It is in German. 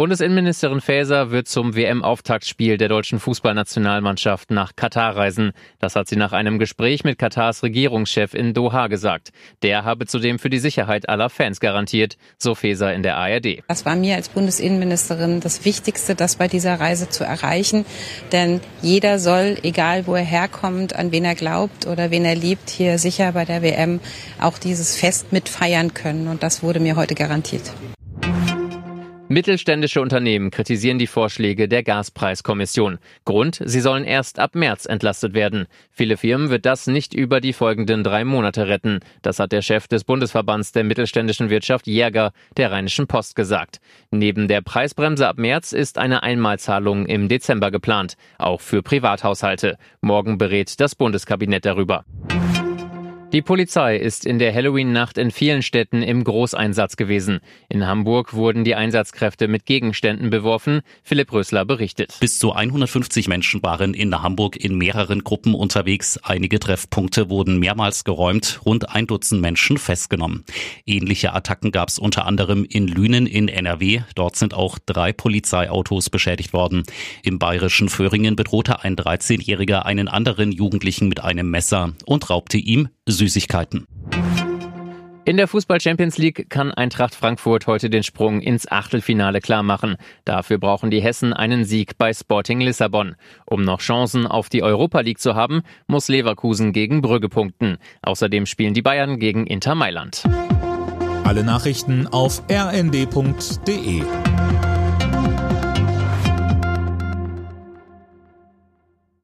Bundesinnenministerin Faeser wird zum WM-Auftaktspiel der deutschen Fußballnationalmannschaft nach Katar reisen. Das hat sie nach einem Gespräch mit Katars Regierungschef in Doha gesagt. Der habe zudem für die Sicherheit aller Fans garantiert, so Faeser in der ARD. Das war mir als Bundesinnenministerin das Wichtigste, das bei dieser Reise zu erreichen. Denn jeder soll, egal wo er herkommt, an wen er glaubt oder wen er liebt, hier sicher bei der WM auch dieses Fest mitfeiern können. Und das wurde mir heute garantiert. Mittelständische Unternehmen kritisieren die Vorschläge der Gaspreiskommission. Grund, sie sollen erst ab März entlastet werden. Viele Firmen wird das nicht über die folgenden drei Monate retten. Das hat der Chef des Bundesverbands der mittelständischen Wirtschaft Jäger der Rheinischen Post gesagt. Neben der Preisbremse ab März ist eine Einmalzahlung im Dezember geplant, auch für Privathaushalte. Morgen berät das Bundeskabinett darüber. Die Polizei ist in der Halloween-Nacht in vielen Städten im Großeinsatz gewesen. In Hamburg wurden die Einsatzkräfte mit Gegenständen beworfen. Philipp Rösler berichtet. Bis zu 150 Menschen waren in Hamburg in mehreren Gruppen unterwegs. Einige Treffpunkte wurden mehrmals geräumt, rund ein Dutzend Menschen festgenommen. Ähnliche Attacken gab es unter anderem in Lünen in NRW. Dort sind auch drei Polizeiautos beschädigt worden. Im bayerischen Föhringen bedrohte ein 13-Jähriger einen anderen Jugendlichen mit einem Messer und raubte ihm Süßigkeiten. In der Fußball Champions League kann Eintracht Frankfurt heute den Sprung ins Achtelfinale klarmachen. Dafür brauchen die Hessen einen Sieg bei Sporting Lissabon. Um noch Chancen auf die Europa League zu haben, muss Leverkusen gegen Brügge punkten. Außerdem spielen die Bayern gegen Inter Mailand. Alle Nachrichten auf rnd.de